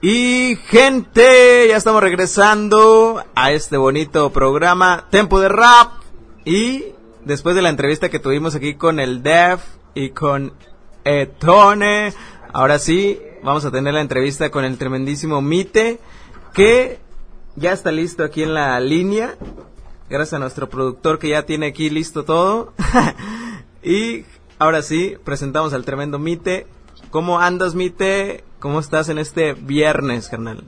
Y gente, ya estamos regresando a este bonito programa Tempo de Rap. Y después de la entrevista que tuvimos aquí con el Def y con Etone, ahora sí, vamos a tener la entrevista con el tremendísimo Mite, que ya está listo aquí en la línea. Gracias a nuestro productor que ya tiene aquí listo todo. y ahora sí, presentamos al tremendo Mite. ¿Cómo andas, Mite? ¿Cómo estás en este viernes, carnal?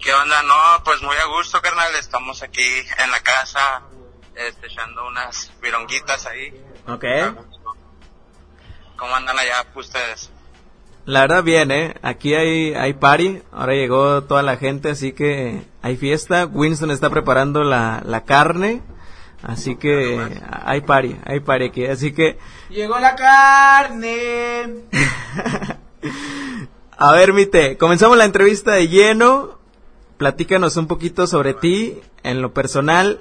¿Qué onda? No, pues muy a gusto, carnal. Estamos aquí en la casa, este, echando unas vironguitas ahí. Ok. ¿Cómo andan allá ustedes? La verdad bien, ¿eh? Aquí hay, hay party, ahora llegó toda la gente, así que hay fiesta. Winston está preparando la, la carne, así que hay party, hay party aquí, así que... Llegó la carne. A ver, Mite, comenzamos la entrevista de lleno. Platícanos un poquito sobre ti, en lo personal.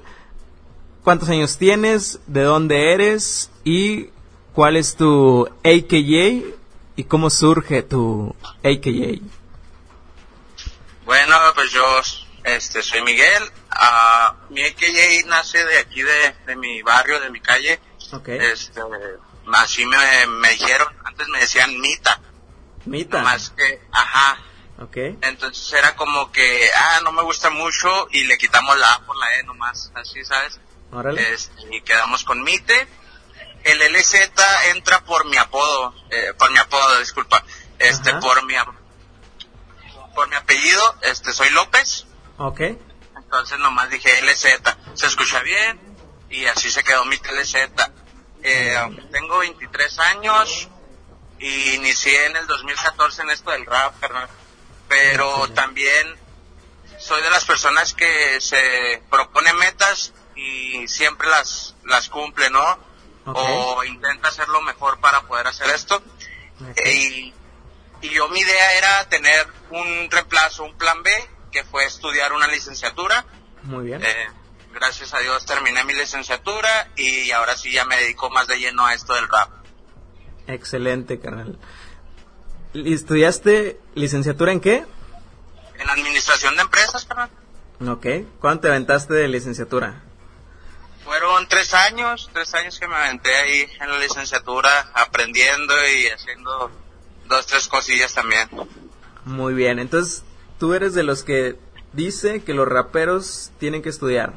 ¿Cuántos años tienes? ¿De dónde eres? ¿Y cuál es tu AKJ? ¿Y cómo surge tu AKJ? Bueno, pues yo este, soy Miguel. Ah, mi AKJ nace de aquí, de, de mi barrio, de mi calle. Ok. Este, así me, me dijeron. Antes me decían Mita. Mita. Más que, ajá. Ok. Entonces era como que, ah, no me gusta mucho y le quitamos la A por la E nomás, así, ¿sabes? Órale. Este, y quedamos con Mite. El LZ entra por mi apodo, eh, por mi apodo, disculpa. Este, Ajá. por mi, por mi apellido, este, soy López. Ok. Entonces nomás dije LZ. Se escucha bien y así se quedó mi LZ. Eh, tengo 23 años y inicié en el 2014 en esto del rap, carnal. Pero también soy de las personas que se propone metas y siempre las, las cumple, ¿no? O intenta hacer lo mejor para poder hacer esto. Eh, Y, y yo mi idea era tener un reemplazo, un plan B, que fue estudiar una licenciatura. Muy bien. Eh, gracias a Dios terminé mi licenciatura y ahora sí ya me dedico más de lleno a esto del rap. Excelente, carnal. ¿Y ¿Estudiaste licenciatura en qué? En administración de empresas, carnal. Ok. ¿Cuánto te aventaste de licenciatura? Fueron tres años, tres años que me aventé ahí en la licenciatura aprendiendo y haciendo dos, tres cosillas también. Muy bien. Entonces, tú eres de los que dice que los raperos tienen que estudiar.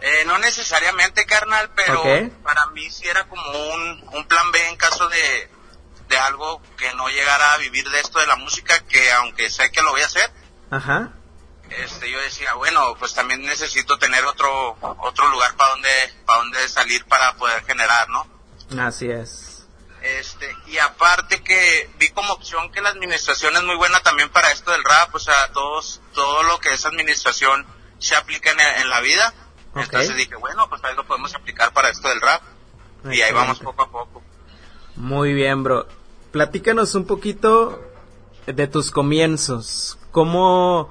Eh, no necesariamente, carnal, pero para mí sí era como un, un plan B en caso de, de algo que no llegara a vivir de esto de la música, que aunque sé que lo voy a hacer, Ajá. este, yo decía, bueno, pues también necesito tener otro, otro lugar para donde, para donde salir para poder generar, ¿no? Así es. Este, y aparte que vi como opción que la administración es muy buena también para esto del rap, o sea, todos, todo lo que es administración se aplica en, en la vida. Ok. Entonces dije, bueno, pues ahí lo podemos aplicar para esto del rap. Y ahí vamos poco a poco. Muy bien, bro. Platícanos un poquito de tus comienzos. ¿Cómo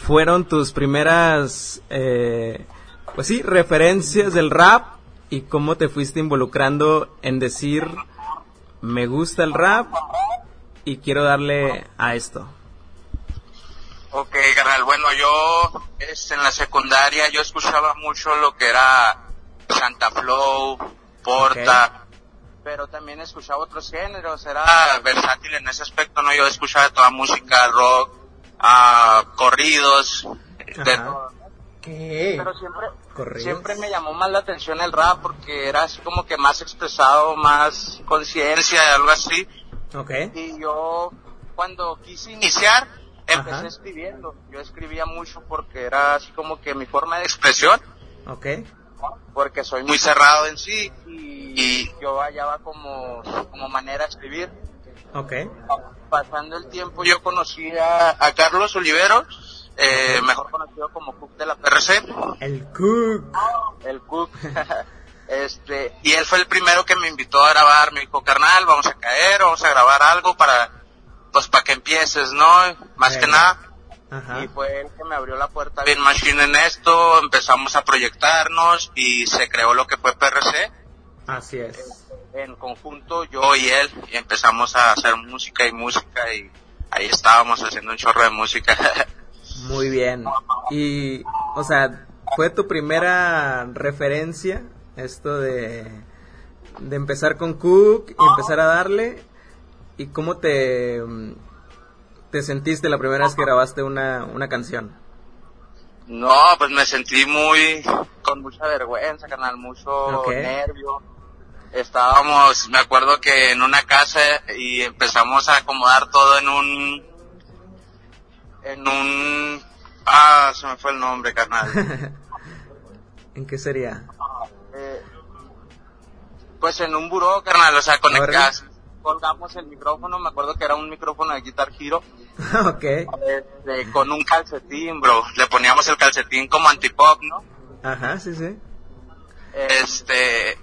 fueron tus primeras, eh, pues sí, referencias del rap y cómo te fuiste involucrando en decir, me gusta el rap y quiero darle a esto? Ok, carnal, bueno, yo este, en la secundaria yo escuchaba mucho lo que era Santa Flow, Porta, pero también escuchaba otros géneros, era versátil en ese aspecto, ¿no? Yo escuchaba toda música, rock, ah, corridos, de todo. ¿Qué? Pero siempre, siempre me llamó más la atención el rap porque era así como que más expresado, más conciencia, algo así. Ok. Y yo, cuando quise iniciar, empecé Ajá. escribiendo. Yo escribía mucho porque era así como que mi forma de expresión, Ok. porque soy muy cerrado en sí y yo hallaba como, como manera de escribir. Ok. Pasando el tiempo yo conocí a, a Carlos Olivero, eh, mejor conocido como Cook de la PRC. El Cook. el Cook. este, y él fue el primero que me invitó a grabar, me dijo, carnal, vamos a caer, vamos a grabar algo para, pues para que empieces, ¿no? Más que nada. Ajá. Y fue él que me abrió la puerta bien machine en esto, empezamos a proyectarnos y se creó lo que fue PRC. Así es. En conjunto, yo y él, y empezamos a hacer música y música y ahí estábamos haciendo un chorro de música. Muy bien. Y, o sea, ¿fue tu primera referencia esto de, de empezar con Cook y empezar a darle? ¿Y cómo te, te sentiste la primera vez que grabaste una, una canción? No, pues me sentí muy, con mucha vergüenza, canal, mucho nervio. Estábamos, me acuerdo que en una casa y empezamos a acomodar todo en un, en un, ah, se me fue el nombre, carnal. ¿En qué sería? Eh, pues en un buró, carnal, o sea, conectas, colgamos el micrófono, me acuerdo que era un micrófono de Guitar Hero, ok. este, con un calcetín, bro. Le poníamos el calcetín como antipop, ¿no? Ajá, sí, sí. Este,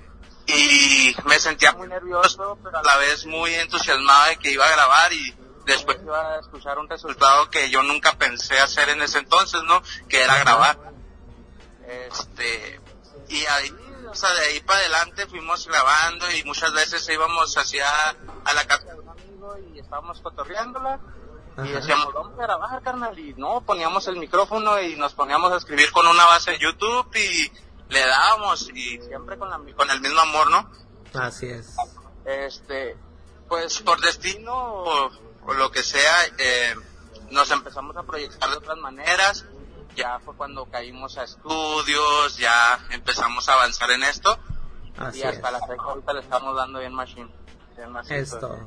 y me sentía muy nervioso, pero a la vez muy entusiasmado de que iba a grabar y después iba a escuchar un resultado que yo nunca pensé hacer en ese entonces, ¿no? Que era grabar. Este, y ahí, o sea, de ahí para adelante fuimos grabando y muchas veces íbamos hacia a la casa de un amigo y estábamos cotorreándola. Y decíamos, vamos a grabar, carnal. Y no, poníamos el micrófono y nos poníamos a escribir con una base de YouTube y le dábamos y siempre con, la, con el mismo amor, ¿no? Así es. Este, pues por destino o, o lo que sea, eh, nos empezamos a proyectar de otras maneras. Ya fue cuando caímos a estudios, ya empezamos a avanzar en esto Así y es. hasta la fecha ahorita le estamos dando bien machine. Bien. Esto.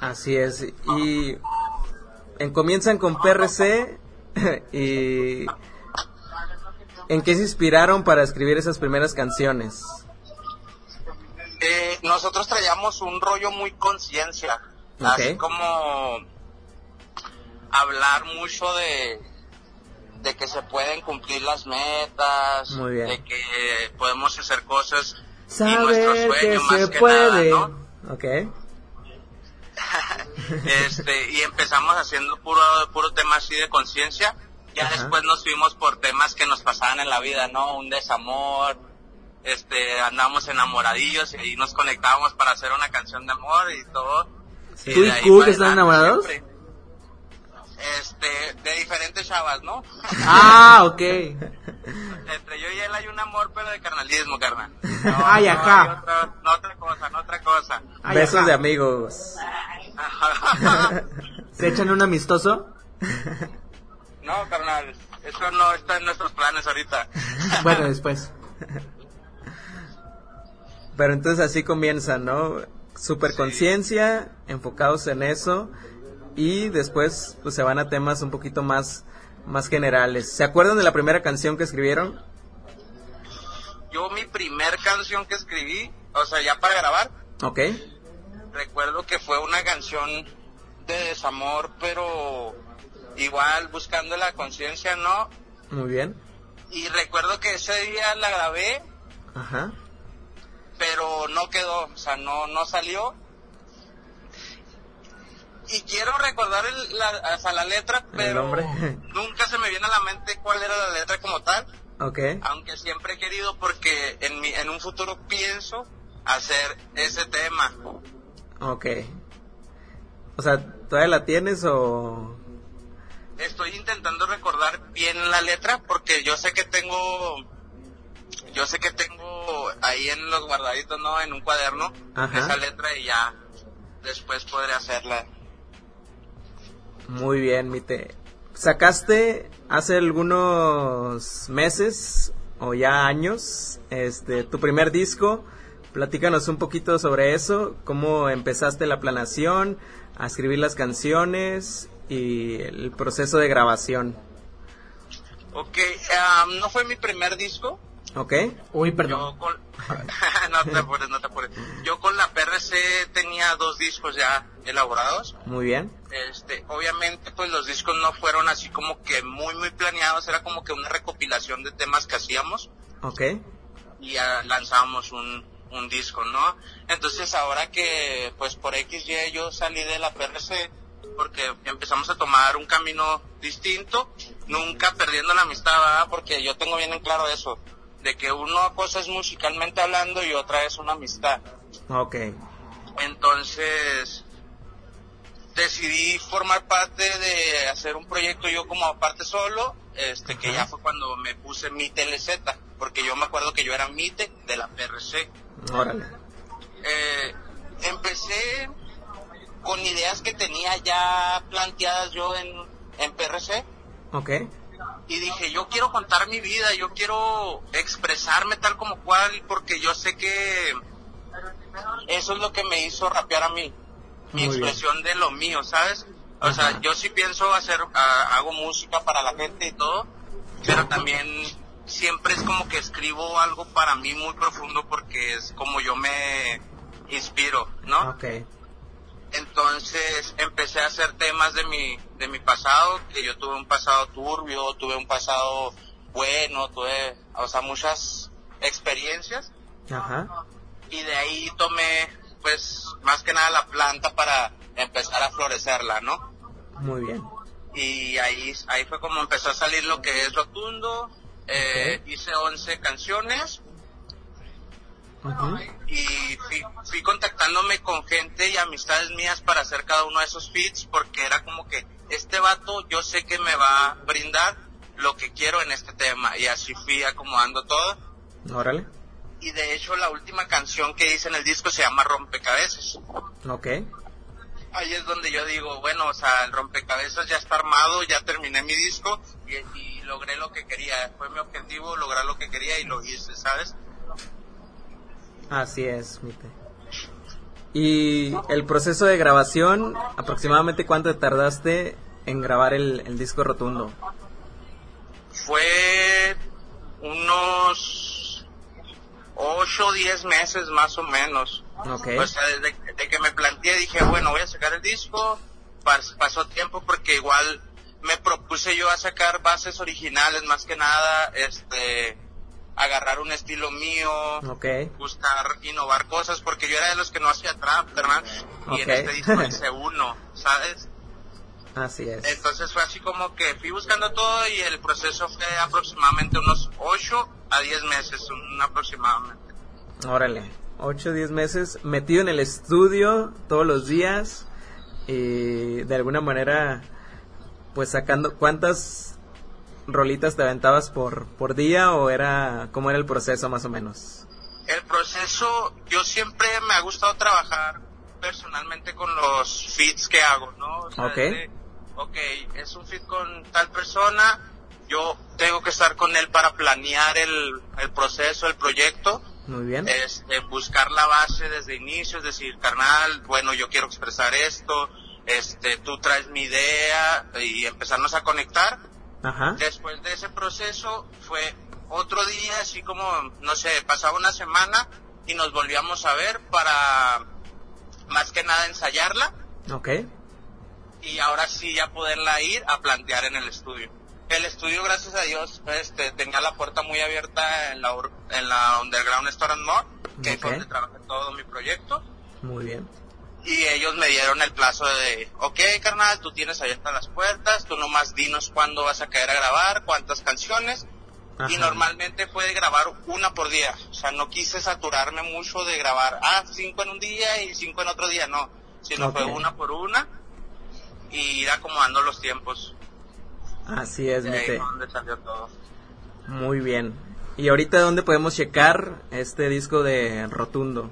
Así es. Y en, comienzan con PRC y ¿en qué se inspiraron para escribir esas primeras canciones? Eh, nosotros traíamos un rollo muy conciencia, así como hablar mucho de de que se pueden cumplir las metas, Muy bien. de que podemos hacer cosas y Saber nuestro que sueño más se que puede. nada, ¿no? Ok. este y empezamos haciendo puro puro tema así de conciencia ya Ajá. después nos fuimos por temas que nos pasaban en la vida no un desamor este andamos enamoradillos y ahí nos conectábamos para hacer una canción de amor y todo ¿Tú de y Cook para están enamorados? siempre. Este de diferentes chavas no Ah, ok. entre yo y él hay un amor pero de carnalismo carnal no, Ay, no otra, no otra cosa no otra cosa Ay, Besos de amigos. ¿Se echan un amistoso? No, carnal, eso no está en nuestros planes ahorita. Bueno, después. Pero entonces así comienzan, ¿no? Super conciencia, enfocados en eso y después pues se van a temas un poquito más más generales. ¿Se acuerdan de la primera canción que escribieron? Yo mi primer canción que escribí, o sea, ya para grabar, Ok. recuerdo que fue una canción de desamor, pero igual buscando la conciencia, ¿no? Muy bien. Y recuerdo que ese día la grabé, Ajá. pero no quedó, o sea, no, no salió. Y quiero recordar el- la, hasta la letra, pero nunca se me viene a la mente cuál era la letra como tal. Ok. aunque siempre he querido porque en, mi, en un futuro pienso hacer ese tema. Ok. O sea, ¿todavía la tienes o...? Estoy intentando recordar bien la letra porque yo sé que tengo, yo sé que tengo ahí en los guardaditos, ¿no? En un cuaderno, Ajá. esa letra y ya después podré hacerla. Muy bien, Mite. Sacaste hace algunos meses o ya años este tu primer disco. Platícanos un poquito sobre eso, cómo empezaste la planación, a escribir las canciones y el proceso de grabación. Ok, ah, no fue mi primer disco, ¿Ok? Uy, Yo perdón. con... no te apures, no te apures. Yo con la PRC tenía dos discos ya elaborados. Muy bien. Este, obviamente, pues los discos no fueron así como que muy, muy planeados. Era como que una recopilación de temas que hacíamos ¿Ok? y ya lanzábamos un, un disco, ¿no? Entonces, ahora que, pues por XY yo salí de la PRC porque empezamos a tomar un camino distinto, nunca perdiendo la amistad, ¿verdad? Porque yo tengo bien en claro eso, de que una cosa es musicalmente hablando y otra es una amistad. Ok. Entonces, decidí formar parte de hacer un proyecto yo como parte solo, este que ya fue cuando me puse mi TLZ, porque yo me acuerdo que yo era MITE de la PRC. Órale. Eh, empecé con ideas que tenía ya planteadas yo en, en PRC Ok. Y dije, yo quiero contar mi vida, yo quiero expresarme tal como cual, porque yo sé que eso es lo que me hizo rapear a mí, mi Muy bien. expresión de lo mío, ¿sabes? O sea, yo sí pienso hacer, hago música para la gente y todo, pero también siempre es como que escribo algo para mí muy profundo porque es como yo me inspiro, ¿no? Ok. Entonces empecé a hacer temas de mi, de mi pasado, que yo tuve un pasado turbio, tuve un pasado bueno, tuve, o sea, muchas experiencias Ajá. y de ahí tomé, pues, más que nada la planta para empezar a florecerla, ¿no? Muy bien. Y ahí, ahí fue como empezó a salir lo que es Rotundo, eh, hice 11 canciones Y fui, fui contactándome con gente y amistades mías para hacer cada uno de esos feats porque era como que este vato yo sé que me va a brindar lo que quiero en este tema y así fui acomodando todo Órale. y de hecho la última canción que hice en el disco se llama Rompecabezas. Ok. Ahí es donde yo digo, bueno, o sea, el rompecabezas ya está armado, ya terminé mi disco y, y logré lo que quería. Fue mi objetivo lograr lo que quería y lo hice, ¿sabes? Así es, Mite. Y el proceso de grabación, aproximadamente cuánto te tardaste en grabar el, el disco rotundo. Fue unos 8 o 10 meses más o menos. Ok. O sea, desde, desde que me planteé dije, bueno, voy a sacar el disco. Pas- pasó tiempo porque igual me propuse yo a sacar bases originales más que nada, este, agarrar un estilo mío, Ok. buscar innovar cosas porque yo era de los que no hacía trap, ¿verdad? Y en Ok. este disco hice uno, ¿sabes? Así es. Entonces fue así como que fui buscando todo y el proceso fue aproximadamente unos 8 a 10 meses, un aproximadamente. Órale. 8 o 10 meses metido en el estudio todos los días y de alguna manera pues sacando cuántas rolitas te aventabas por por día o era cómo era el proceso más o menos. El proceso, yo siempre me ha gustado trabajar personalmente con los feeds que hago, ¿no? O sea, Ok. de, ok, es un feed con tal persona, yo tengo que estar con él para planear el, el proceso, el proyecto, Muy bien. este, buscar la base desde inicio, es decir, carnal, bueno, yo quiero expresar esto, este, tú traes mi idea y empezarnos a conectar. Ajá. Después de ese proceso fue otro día, así como, no sé, pasaba una semana y nos volvíamos a ver para más que nada ensayarla Ok. y ahora sí ya poderla ir a plantear en el estudio. El estudio, gracias a Dios, este, tenía la puerta muy abierta en la, en la Underground Store and More, que fue donde trabajé todo mi proyecto. Muy bien. Y ellos me dieron el plazo de, ok, carnal, tú tienes abiertas las puertas, tú nomás dinos cuándo vas a caer a grabar, cuántas canciones. Y normalmente fue de grabar una por día. O sea, no quise saturarme mucho de grabar, ah, cinco en un día y cinco en otro día, no. Sino fue una por una y ir acomodando los tiempos. Así es, De ahí donde salió todo. Muy bien. ¿Y ahorita dónde podemos checar este disco de Rotundo?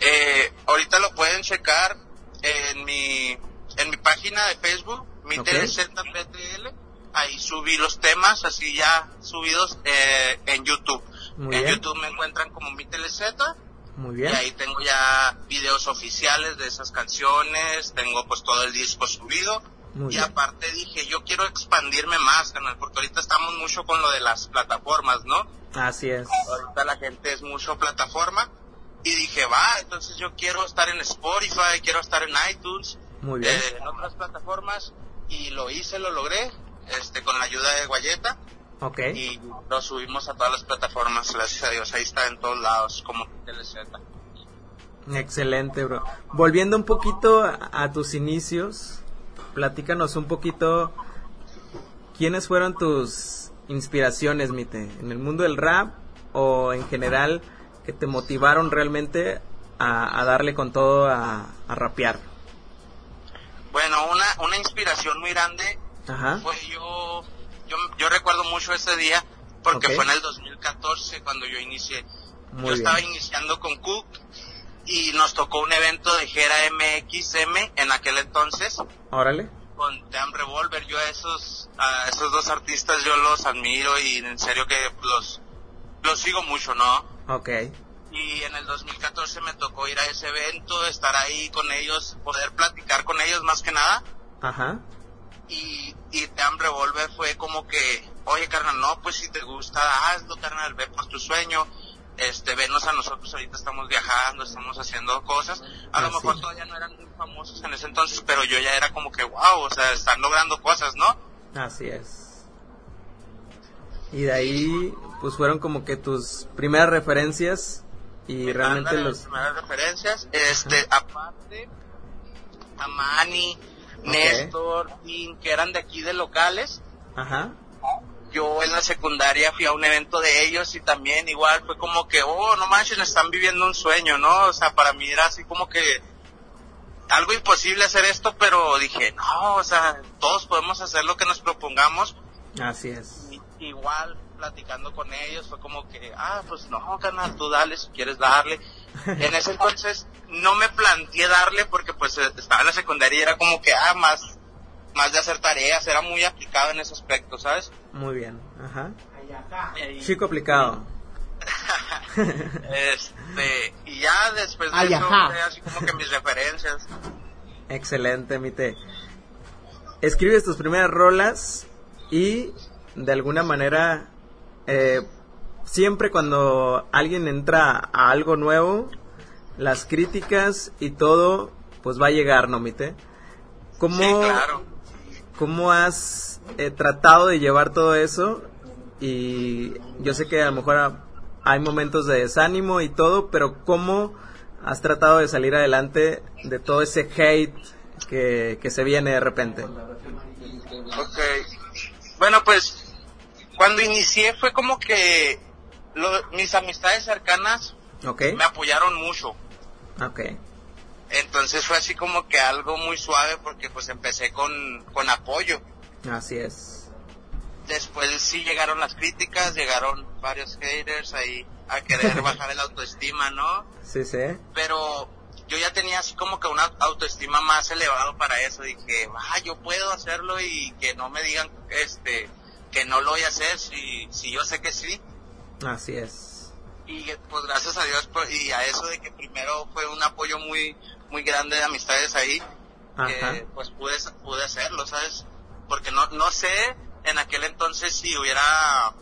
Eh, ahorita lo pueden checar en mi, en mi página de Facebook, mi Ok. TLZPTL. Ahí subí los temas, así ya subidos eh, en YouTube. Muy en bien. YouTube me encuentran como mi TLZ. Muy Y bien. ahí tengo ya videos oficiales de esas canciones, tengo pues todo el disco subido. Muy y bien. aparte dije, yo quiero expandirme más, canal, porque ahorita estamos mucho con lo de las plataformas, ¿no? Así es. Ahorita la gente es mucho plataforma. Y dije, va, entonces yo quiero estar en Spotify, quiero estar en iTunes, Muy bien. eh, en otras plataformas. Y lo hice, lo logré, este, con la ayuda de Guayeta. Y lo subimos a todas las plataformas, gracias a Dios. Ahí está en todos lados, como TLZ. Excelente, bro. Volviendo un poquito a, a tus inicios, platícanos un poquito quiénes fueron tus inspiraciones, Mite, en el mundo del rap o en general que te motivaron realmente a, a darle con todo a, a rapear. Bueno, una, una inspiración muy grande Ajá. fue yo, yo, yo recuerdo mucho ese día porque fue en el 2014 cuando yo inicié. Muy yo estaba iniciando con Cook y nos tocó un evento de Gera MXM en aquel entonces Órale. con Damn Revolver. Yo a esos, a esos dos artistas yo los admiro y en serio que los, los sigo mucho, ¿no? Ok. Y en el 2014 me tocó ir a ese evento, estar ahí con ellos, poder platicar con ellos más que nada. Ajá. Y, y Damn Revolver fue como que, oye carnal, no, pues si te gusta, hazlo carnal, ve por tu sueño. Este, venos a nosotros, ahorita estamos viajando, estamos haciendo cosas. A lo Así. mejor todavía no eran muy famosos en ese entonces, pero yo ya era como que, wow, o sea, están logrando cosas, ¿no? Así es. Y de ahí, pues fueron como que tus primeras referencias y realmente los... primeras referencias. Este, aparte, a Manny, Néstor, que eran de aquí de locales. Ajá. Yo en la secundaria fui a un evento de ellos y también igual fue como que, oh, no manches, están viviendo un sueño, ¿no? O sea, para mí era así como que algo imposible hacer esto, pero dije, no, o sea, todos podemos hacer lo que nos propongamos. Así es. Y- igual platicando con ellos fue como que, ah, pues no, canal, tú dale si quieres darle. En ese entonces no me planteé darle porque pues eh, estaba en la secundaria y era como que, ah, más, más de hacer tareas, era muy aplicado en ese aspecto, ¿sabes? Muy bien. Ajá. Y- Chico aplicado. este, y ya después de Ay, eso así como que mis referencias. Excelente, Mite. Escribes tus primeras rolas y de alguna manera eh, siempre cuando alguien entra a algo nuevo, las críticas y todo, pues va a llegar, ¿no, Mite? ¿Cómo, Sí, claro. ¿Cómo has eh, tratado de llevar todo eso? Y yo sé que a lo mejor ha- hay momentos de desánimo y todo, pero ¿cómo has tratado de salir adelante de todo ese hate que, que se viene de repente? Ok. Bueno, pues cuando inicié fue como que lo- mis amistades cercanas ¿Ok? me apoyaron mucho. Ok. Entonces fue así como que algo muy suave porque pues empecé con, con apoyo. Así es. Después sí llegaron las críticas, llegaron varios haters ahí a querer bajar el autoestima, ¿no? Sí, sí. Pero yo ya tenía así como que una autoestima más elevado para eso. Dije, ah, yo puedo hacerlo y que no me digan este que no lo voy a hacer si, si yo sé que sí. Así es. Y pues gracias a Dios por- y a eso de que primero fue un apoyo muy muy grande de amistades ahí, que pues pude, pude hacerlo, ¿sabes? Porque no, no sé en aquel entonces si hubiera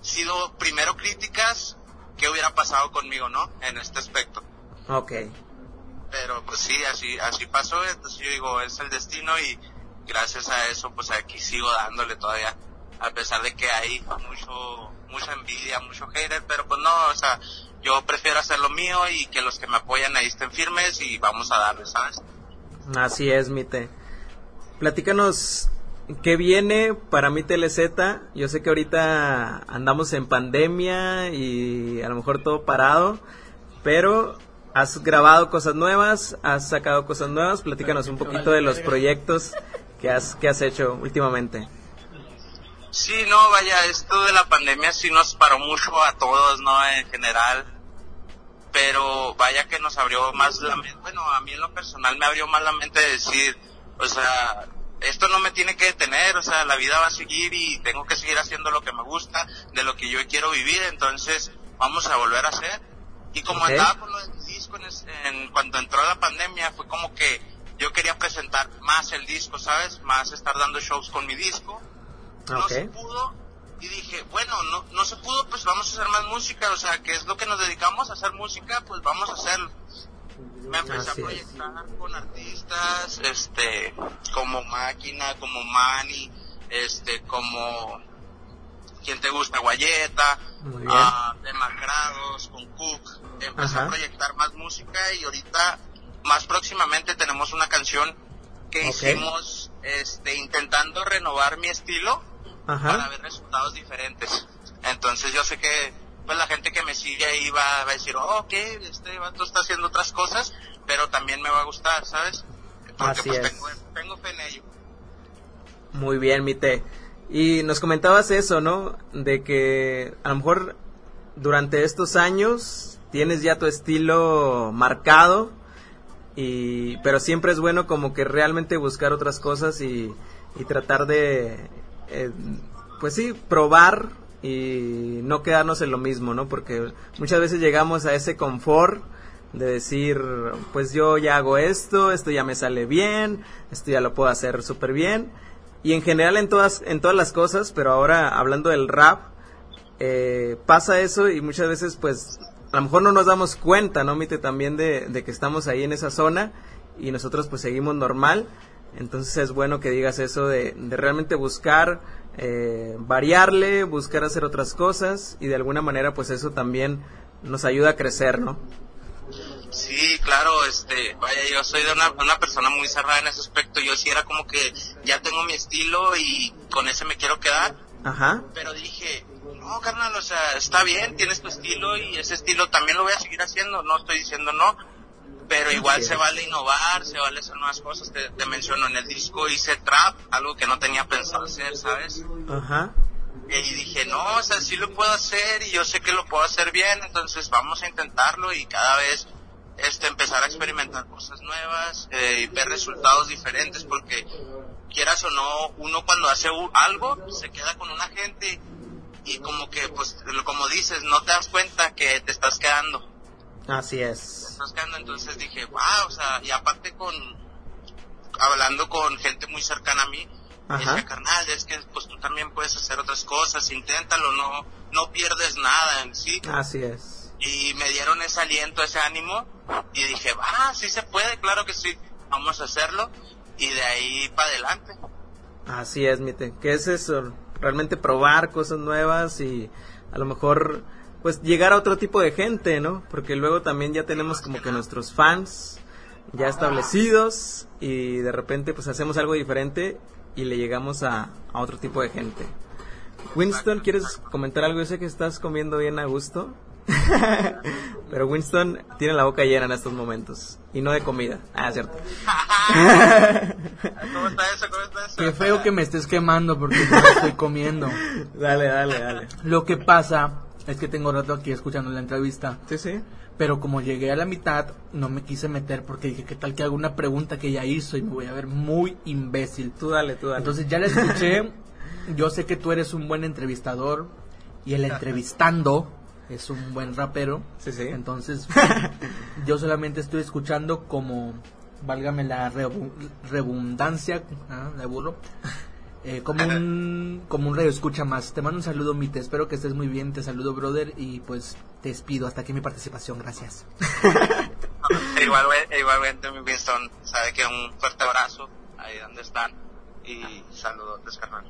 sido primero críticas, qué hubiera pasado conmigo, ¿no? En este aspecto. Ok. Pero pues sí, así, así pasó, entonces yo digo, es el destino y gracias a eso pues aquí sigo dándole todavía, a pesar de que hay mucho, mucha envidia, mucho hater, pero pues no, o sea, yo prefiero hacer lo mío y que los que me apoyan ahí estén firmes y vamos a darle, ¿sabes? Así es, Mite. Platícanos qué viene para mi TLZ. Yo sé que ahorita andamos en pandemia y a lo mejor todo parado, pero has grabado cosas nuevas, has sacado cosas nuevas. Platícanos un poquito de los proyectos que has, que has hecho últimamente. Sí, no, vaya, esto de la pandemia sí nos paró mucho a todos, ¿no? En general. Pero vaya que nos abrió más la mente. Bueno, a mí en lo personal me abrió más la mente de decir, o sea, esto no me tiene que detener, o sea, la vida va a seguir y tengo que seguir haciendo lo que me gusta, de lo que yo quiero vivir, entonces vamos a volver a hacer. Y como Ok. andaba con lo del disco en, es- en- cuando entró la pandemia, fue como que yo quería presentar más el disco, ¿sabes? Más estar dando shows con mi disco no se pudo y dije, bueno, no, no se pudo, pues vamos a hacer más música, o sea, que es lo que nos dedicamos a hacer música, pues vamos a hacerlo. Me empecé a proyectar con artistas, este, como Máquina, como Manny, este, como, ¿quién te gusta? Guayeta, ah, Demacrados, con Cook. Empecé Ajá. a proyectar más música y ahorita, más próximamente tenemos una canción que Ok. hicimos, este, intentando renovar mi estilo para Ajá. ver resultados diferentes. Entonces yo sé que pues la gente que me sigue ahí va, va a decir, oh, ok, este vato está haciendo otras cosas, pero también me va a gustar, ¿sabes? porque Así pues es. tengo, tengo fe en ello. Muy bien, Mite. Y nos comentabas eso, ¿no? De que a lo mejor durante estos años tienes ya tu estilo marcado, y, pero siempre es bueno como que realmente buscar otras cosas y, y tratar de, eh, pues sí, probar y no quedarnos en lo mismo, ¿no? Porque muchas veces llegamos a ese confort de decir, pues yo ya hago esto, esto ya me sale bien, esto ya lo puedo hacer súper bien. Y en general en todas, en todas las cosas, pero ahora hablando del rap, eh, pasa eso y muchas veces pues a lo mejor no nos damos cuenta, ¿no, Mite? También de, de que estamos ahí en esa zona y nosotros pues seguimos normal. Entonces es bueno que digas eso de, de realmente buscar eh, variarle, buscar hacer otras cosas y de alguna manera pues eso también nos ayuda a crecer, ¿no? Sí, claro, este, vaya, yo soy de una, una persona muy cerrada en ese aspecto. Yo sí era como que ya tengo mi estilo y con ese me quiero quedar. Ajá. Pero dije, no, carnal, o sea, está bien, tienes tu estilo y ese estilo también lo voy a seguir haciendo. No estoy diciendo no, pero igual se vale innovar, se vale hacer nuevas cosas. Te, te menciono, en el disco hice trap, algo que no tenía pensado hacer, ¿sabes? Ajá. Y dije, no, o sea, sí lo puedo hacer y yo sé que lo puedo hacer bien, entonces vamos a intentarlo y cada vez este empezar a experimentar cosas nuevas eh, y ver resultados diferentes porque quieras o no, uno cuando hace algo se queda con una gente y como que, pues, como dices, no te das cuenta que te estás quedando. Así Te es. estás quedando, entonces dije, wow, o sea, y aparte con, hablando con gente muy cercana a mí, Ajá. carnal, es que pues tú también puedes hacer otras cosas, inténtalo, no, no pierdes nada en sí. Así es. Y me dieron ese aliento, ese ánimo, y dije, va, sí se puede, claro que sí, vamos a hacerlo, y de ahí para adelante. Así es, Mite. ¿Qué es eso? Realmente probar cosas nuevas y a lo mejor pues llegar a otro tipo de gente, ¿no? Porque luego también ya tenemos como que nuestros fans ya establecidos y de repente pues hacemos algo diferente y le llegamos a, a otro tipo de gente. Winston, ¿quieres comentar algo? Yo sé que estás comiendo bien a gusto. Pero Winston tiene la boca llena en estos momentos. Y no de comida. Ah, cierto. ¿Cómo está eso? ¿Cómo está eso? Qué feo que me estés quemando porque no estoy comiendo. dale, dale, dale. Lo que pasa es que tengo rato aquí escuchando la entrevista, Sí, sí. pero como llegué a la mitad, no me quise meter porque dije, ¿qué tal que hago una pregunta que ella hizo y me voy a ver muy imbécil? Tú dale, tú dale. Entonces ya la escuché, yo sé que tú eres un buen entrevistador y el entrevistando es un buen rapero. Sí, sí. Entonces yo solamente estoy escuchando como, válgame la rebu- redundancia, ah, de burro, eh, como un como un radio escucha más. Te mando un saludo, Mite, espero que estés muy bien, te saludo, brother, y pues te despido. Hasta aquí mi participación, gracias. Igual, igualmente mi Winston sabe que un fuerte abrazo ahí donde están y saludos, carnal.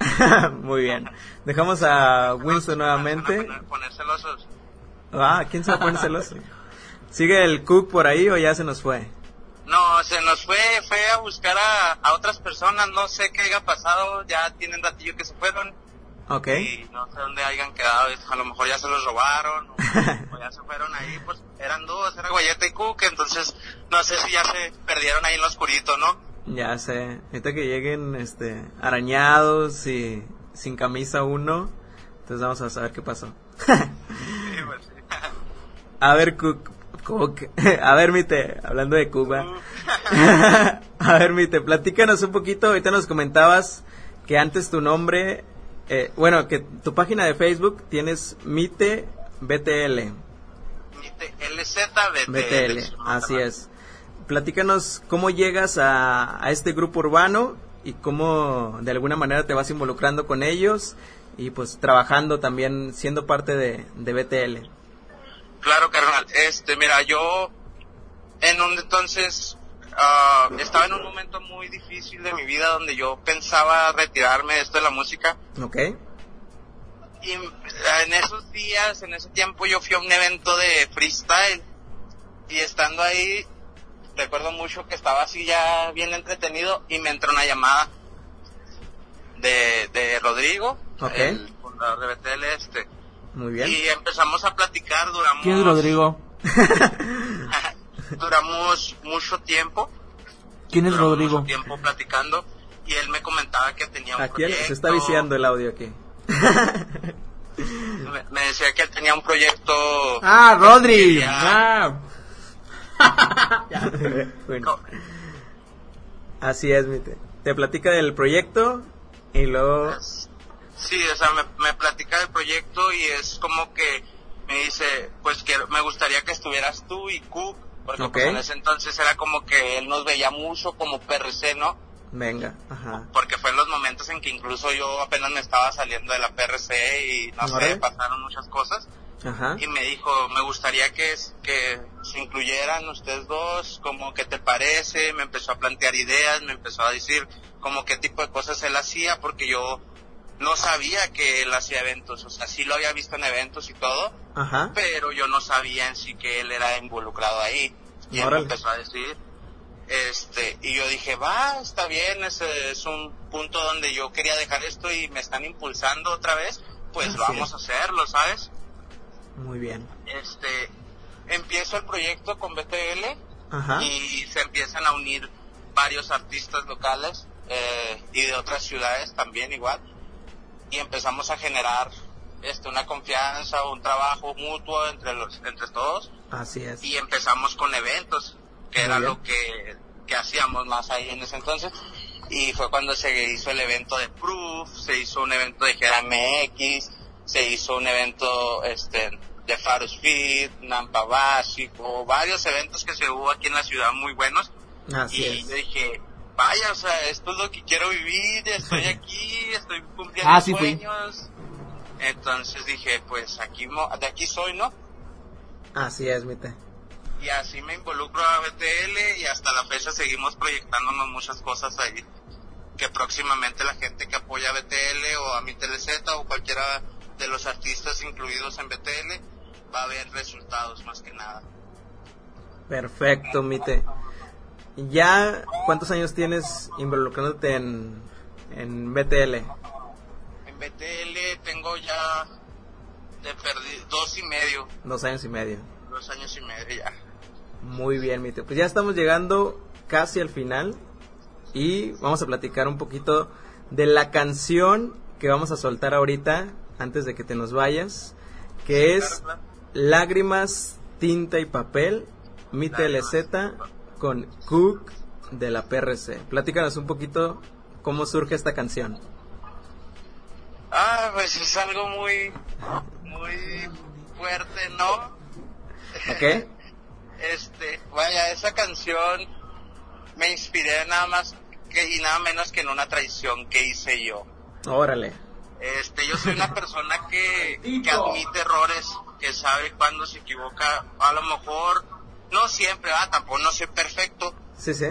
Muy bien. Dejamos a Winston nuevamente. poner, poner celosos. Ah, ¿quién se va a poner celoso? ¿Sigue el Cook por ahí o ya se nos fue? No, se nos fue, fue a buscar a, a otras personas, no sé qué haya pasado, ya tienen ratillo que se fueron Ok. y no sé dónde hayan quedado, a lo mejor ya se los robaron o, o ya se fueron ahí, pues eran dos, era Guayeta y Cook, entonces no sé si ya se perdieron ahí en lo oscurito, ¿no? Ya sé. Ahorita que lleguen este, arañados y sin camisa uno, entonces vamos a saber qué pasó. A ver, Cook. Cook. A ver, Mite, hablando de Cuba. a ver, Mite, platícanos un poquito. Ahorita nos comentabas que antes tu nombre, eh, bueno, que tu página de Facebook tienes Mite BTL. LZBTL. BTL, así es. Platícanos cómo llegas a, a este grupo urbano y cómo de alguna manera te vas involucrando con ellos y pues trabajando también siendo parte de, de BTL. Claro, carnal. Este, mira, yo en un entonces ah, estaba en un momento muy difícil de mi vida donde yo pensaba retirarme de esto de la música. ¿Ok? Y en esos días, en ese tiempo, yo fui a un evento de freestyle. Y estando ahí, recuerdo mucho que estaba así ya bien entretenido y me entró una llamada de, de Rodrigo, Ok. el fundador de BTL este. Muy bien. Y empezamos a platicar, duramos... ¿Quién es Rodrigo? duramos mucho tiempo ¿Quién es Duramos Rodrigo? mucho tiempo platicando y él me comentaba que tenía un Aquí proyecto. se está viciando el audio aquí. Me, me decía que él tenía un proyecto. Ah, Rodri. Ya. Ah. bueno, así es, mi te. Platica del proyecto y luego... Sí, o sea, me, me platica del proyecto y es como que me dice, pues que me gustaría que estuvieras tú y Cook, porque pues, Ok. en ese entonces era como que él nos veía mucho como PRC, ¿no? Venga, ajá. Porque fue en los momentos en que incluso yo apenas me estaba saliendo de la PRC y no sé, pasaron muchas cosas. Ajá. Y me dijo, me gustaría que, que se incluyeran ustedes dos, como que te parece, me empezó a plantear ideas, me empezó a decir como qué tipo de cosas él hacía, porque yo no sabía que él hacía eventos, o sea, sí lo había visto en eventos y todo, Ajá. pero yo no sabía en sí que él era involucrado ahí. Y él me empezó a decir, este, y yo dije, va, está bien, ese es un punto donde yo quería dejar esto y me están impulsando otra vez, pues vamos a hacerlo, ¿sabes? Muy bien. este empiezo el proyecto con BTL Ajá. y se empiezan a unir varios artistas locales eh, y de otras ciudades también igual y empezamos a generar este una confianza un trabajo mutuo entre los entre todos Así es. y empezamos con eventos que Muy era bien. lo que, que hacíamos más ahí en ese entonces y fue cuando se hizo el evento de Proof se hizo un evento de Gera MX se hizo un evento este de Faros Fit Nampa Básico varios eventos que se hubo aquí en la ciudad muy buenos Así y es. yo dije vaya o sea esto es lo que quiero vivir estoy aquí estoy cumpliendo Ah, sí fui. sueños entonces dije pues aquí de aquí soy no Así es, mi te. y así me involucro a BTL y hasta la fecha seguimos proyectándonos muchas cosas ahí que próximamente la gente que apoya a BTL o a mi TLZ o cualquiera de los artistas incluidos en BTL va a ver resultados más que nada. Perfecto, mi te. ¿Ya cuántos años tienes involucrándote en, en BTL? En BTL tengo ya de dos y medio, Dos años y medio. dos años y medio ya. Muy bien, mi te. Pues ya estamos llegando casi al final y vamos a platicar un poquito de la canción que vamos a soltar ahorita antes de que te nos vayas, que es Claro, claro. Lágrimas, Tinta y Papel, mi Lágrimas, TLZ con Cook de la PRC. Platícanos un poquito cómo surge esta canción. Ah, pues es algo muy, muy fuerte, ¿no? ¿Ok? Este, vaya, esa canción me inspiré nada más que, y nada menos que en una traición que hice yo. Órale. Este, yo soy una persona que, que admite errores, que sabe cuándo se equivoca. A lo mejor, no siempre, ah, tampoco no soy perfecto, Sí, sí.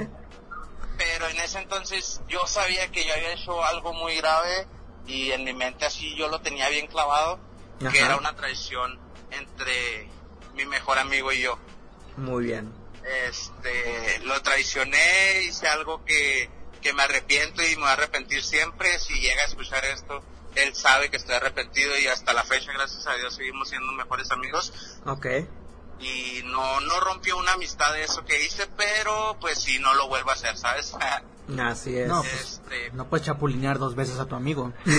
pero en ese entonces yo sabía que yo había hecho algo muy grave y en mi mente así yo lo tenía bien clavado, Ajá. que era una traición entre mi mejor amigo y yo. Muy bien. este lo traicioné, hice algo que, que me arrepiento y me voy a arrepentir siempre. Si llega a escuchar esto, él sabe que estoy arrepentido y hasta la fecha, gracias a Dios, seguimos siendo mejores amigos. Ok. Y no, no rompió una amistad de eso que hice, pero pues sí, no lo vuelvo a hacer, ¿sabes? Así es. No, pues, este, no puedes chapulinear dos veces a tu amigo. eh,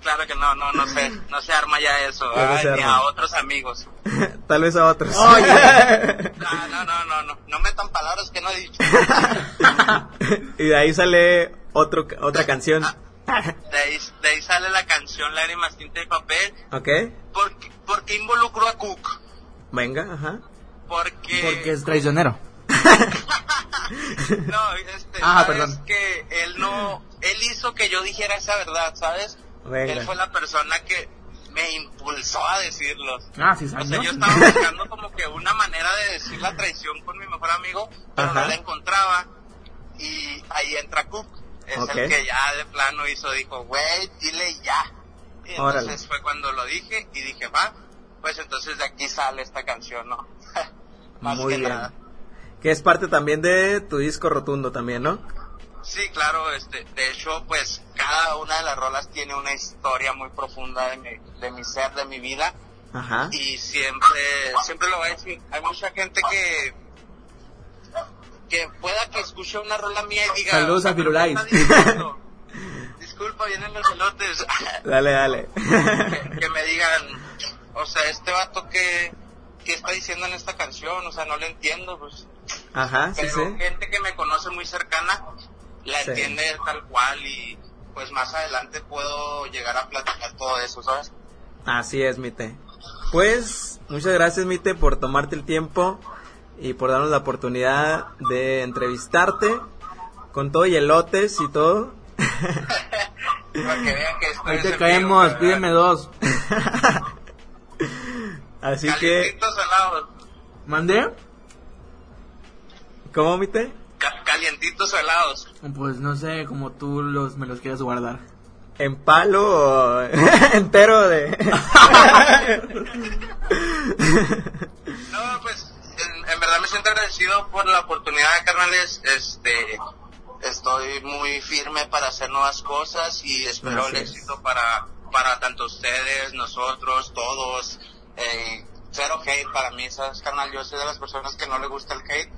claro que no, no, no sé, no se arma ya eso, ay, ni a otros amigos. Tal vez a otros. No, no, no, no, no, no metan palabras que no he dicho. y de ahí sale otro, otra canción. De ahí, de ahí sale la canción Lágrimas, tinta y papel. ¿Ok? ¿Por qué, por qué involucro a Cook? Venga, ajá. Porque... Porque es traicionero. No, este, Ah, perdón. que él no... Él hizo que yo dijera esa verdad, ¿sabes? Venga. Él fue la persona que me impulsó a decirlo. Ah, sí, O sea, yo estaba buscando como que una manera de decir la traición con mi mejor amigo, pero Ajá. no la encontraba. Y ahí entra Cook. Es el que ya de plano hizo, dijo, güey, dile ya. Y entonces Órale. fue cuando lo dije y dije, va, pues entonces de aquí sale esta canción, ¿no? Más Muy que bien. nada. Que es parte también de tu disco rotundo también, ¿no? Sí, claro, este, de hecho, pues cada una de las rolas tiene una historia muy profunda de mi, de mi ser, de mi vida. Ajá. y siempre siempre lo voy a decir hay mucha gente que que pueda que escuche una rola mía y diga... Saludos a Firulais. Disculpa, vienen los elotes. Dale, dale. que, que me digan, o sea, este vato que, que está diciendo en esta canción, o sea, no le entiendo, pues. Ajá, sí, Pero sí. gente que me conoce muy cercana la Sí. entiende tal cual y pues más adelante puedo llegar a platicar todo eso, ¿sabes? Así es, Mite. Pues, muchas gracias, Mite, por tomarte el tiempo y por darnos la oportunidad de entrevistarte con todo y elotes y todo. Para que vean que estoy Ahí te caemos, vivo, pídeme dos. Así que, Calientitos helados. ¿Mandé? ¿cómo, Mite? Ca- calientitos o helados. Pues no sé, como tú los me los quieras guardar. ¿En palo o entero de...? No, pues verdad me siento agradecido por la oportunidad, carnales. Este, estoy muy firme para hacer nuevas cosas y espero Así el éxito para, para tanto ustedes, nosotros, todos. Eh, cero hate para mí, ¿sabes, carnal? Yo soy de las personas que no le gusta el hate.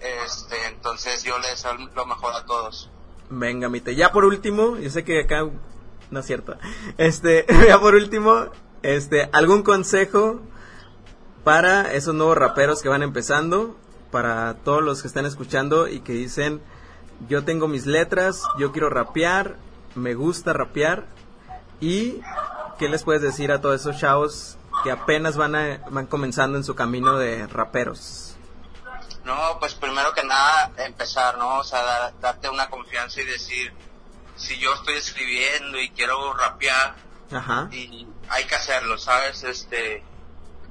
Este, entonces yo les deseo lo mejor a todos. Venga, Mite. Ya por último, yo sé que acá no es cierto. Este, ya por último, este, algún consejo para esos nuevos raperos que van empezando, para todos los que están escuchando y que dicen, yo tengo mis letras, yo quiero rapear, me gusta rapear y ¿qué les puedes decir a todos esos chavos que apenas van a- van comenzando en su camino de raperos? No, pues primero que nada empezar, ¿no? O sea, dar- darte una confianza y decir, si yo estoy escribiendo y quiero rapear, Ajá. y hay que hacerlo, ¿sabes? Este,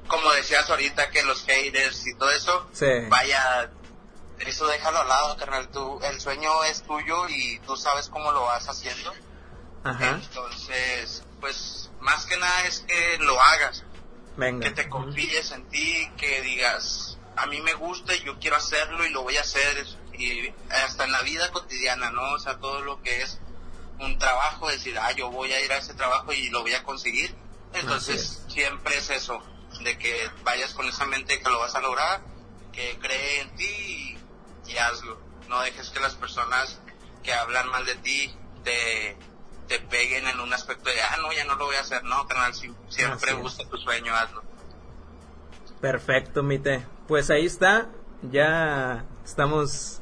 como decías ahorita que los haters y todo eso, Sí. vaya, eso déjalo al lado, carnal, tú, el sueño es tuyo y tú sabes cómo lo vas haciendo, Ajá. entonces, pues, más que nada es que lo hagas, Venga. que te confíes en ti, que digas, a mí me gusta y yo quiero hacerlo y lo voy a hacer, y hasta en la vida cotidiana, ¿no? O sea, todo lo que es un trabajo, decir, ah, yo voy a ir a ese trabajo y lo voy a conseguir. Entonces, siempre es eso, de que vayas con esa mente que lo vas a lograr, que cree en ti y, y hazlo. No dejes que las personas que hablan mal de ti te, te peguen en un aspecto de, ah, no, ya no lo voy a hacer. No, canal, siempre busca tu sueño, hazlo. Perfecto, Mite. Pues ahí está. Ya estamos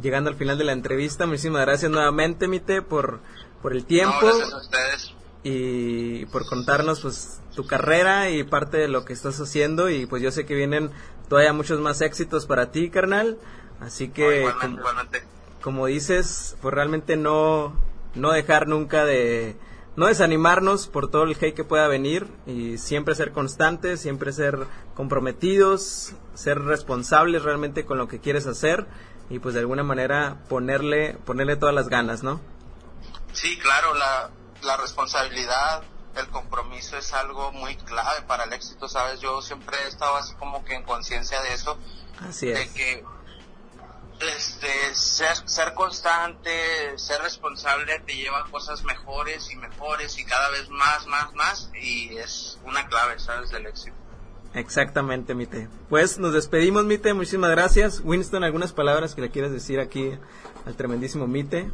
llegando al final de la entrevista. Muchísimas gracias nuevamente, Mite, por, por el tiempo No, gracias a ustedes. Y por contarnos pues tu carrera y parte de lo que estás haciendo. Y pues yo sé que vienen todavía muchos más éxitos para ti, carnal. Así No, que, igualmente, como, igualmente. como dices, pues realmente no, no dejar nunca de, no desanimarnos por todo el hate que pueda venir y siempre ser constantes, siempre ser comprometidos, ser responsables realmente con lo que quieres hacer y pues de alguna manera ponerle, ponerle todas las ganas, ¿no? Sí, claro, la, la responsabilidad, el compromiso es algo muy clave para el éxito, ¿sabes? Yo siempre he estado así como que en conciencia de eso, Así de es. que este, ser, ser constante, ser responsable te lleva a cosas mejores y mejores y cada vez más, más, más y es una clave, ¿sabes? Del éxito. Exactamente, Mite. Pues nos despedimos, Mite. Muchísimas gracias. Winston, ¿algunas palabras que le quieras decir aquí al tremendísimo Mite?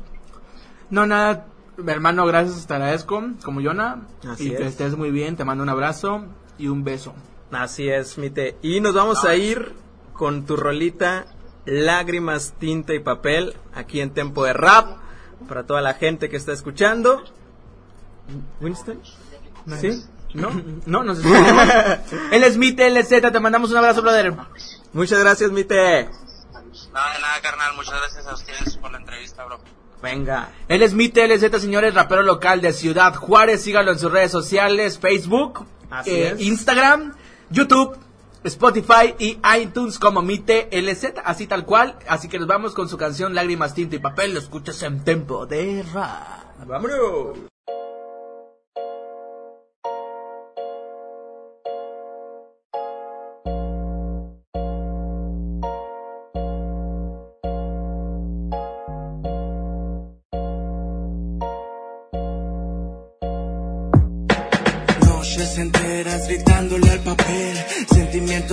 No, nada, hermano, gracias, te agradezco, como Yona. Así y que es. estés muy bien, te mando un abrazo y un beso. Así es, Mite. Y nos vamos a ir con tu rolita Lágrimas, Tinta y Papel aquí en Tempo de Rap para toda la gente que está escuchando. ¿Winston? ¿Sí? ¿No? No, nos escuchamos. Él es Mite LZ, te mandamos un abrazo, brother. Muchas gracias, Mite. Nada de nada, carnal, muchas gracias a ustedes por la entrevista, bro. Venga. Él es Mite LZ, señores, rapero local de Ciudad Juárez. Síganlo en sus redes sociales, Facebook, Así eh, es. Instagram, YouTube, Spotify y iTunes como Mite LZ, así tal cual. Así que nos vamos con su canción Lágrimas, Tinta y Papel. Lo escuchas en tempo de rap. ¡Vámonos!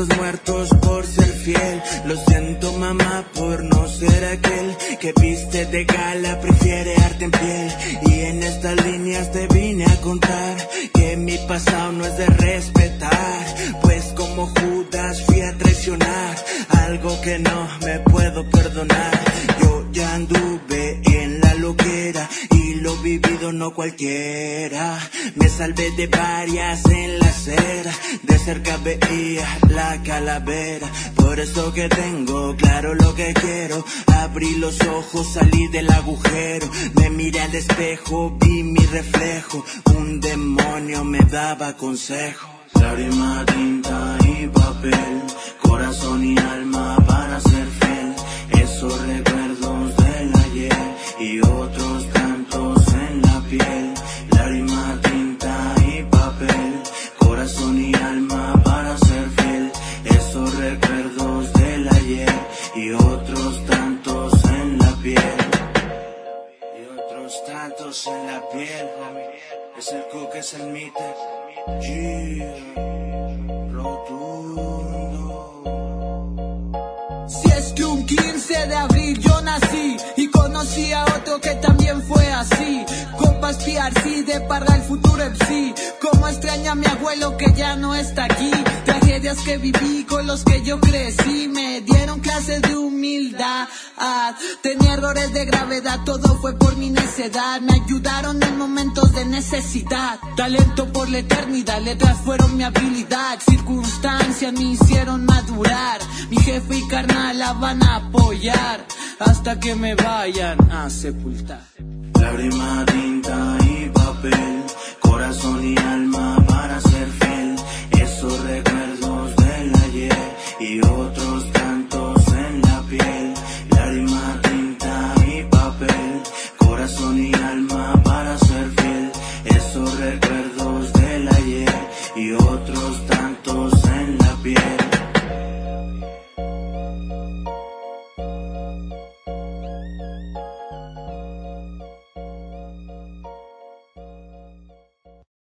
Muertos por ser fiel. Lo siento mamá por no ser aquel que viste de gala, prefiere arte en piel. Y en estas líneas te vine a contar que mi pasado no es de respetar, pues como Judas fui a traicionar algo que no me puedo perdonar. Yo ya anduve en la loquera y lo vivido no cualquiera. Me salvé de varias en la acera, de cerca veía la calavera. Por eso que tengo claro lo que quiero. Abrí los ojos, salí del agujero, me miré al espejo, vi mi reflejo. Un demonio me daba consejo. Lágrima, tinta y papel, corazón y alma para ser fiel. Esos en la piel. Es el cook, es el mite. Si es que un 15 de abril yo nací y conocí a otro que también fue así. Compas PRC de para el futuro MC. Como extraña a mi abuelo que ya no está aquí. Tragedias que viví con los que yo crecí. Me dieron clases de humildad. Tenía errores de gravedad, todo fue por mi necedad. Me ayudaron en momentos de necesidad. Talento por la eternidad, letras fueron mi habilidad. Circunstancias me hicieron madurar. Mi jefe y carnal la van a apoyar hasta que me vayan a sepultar. Lágrima, tinta y papel, corazón y alma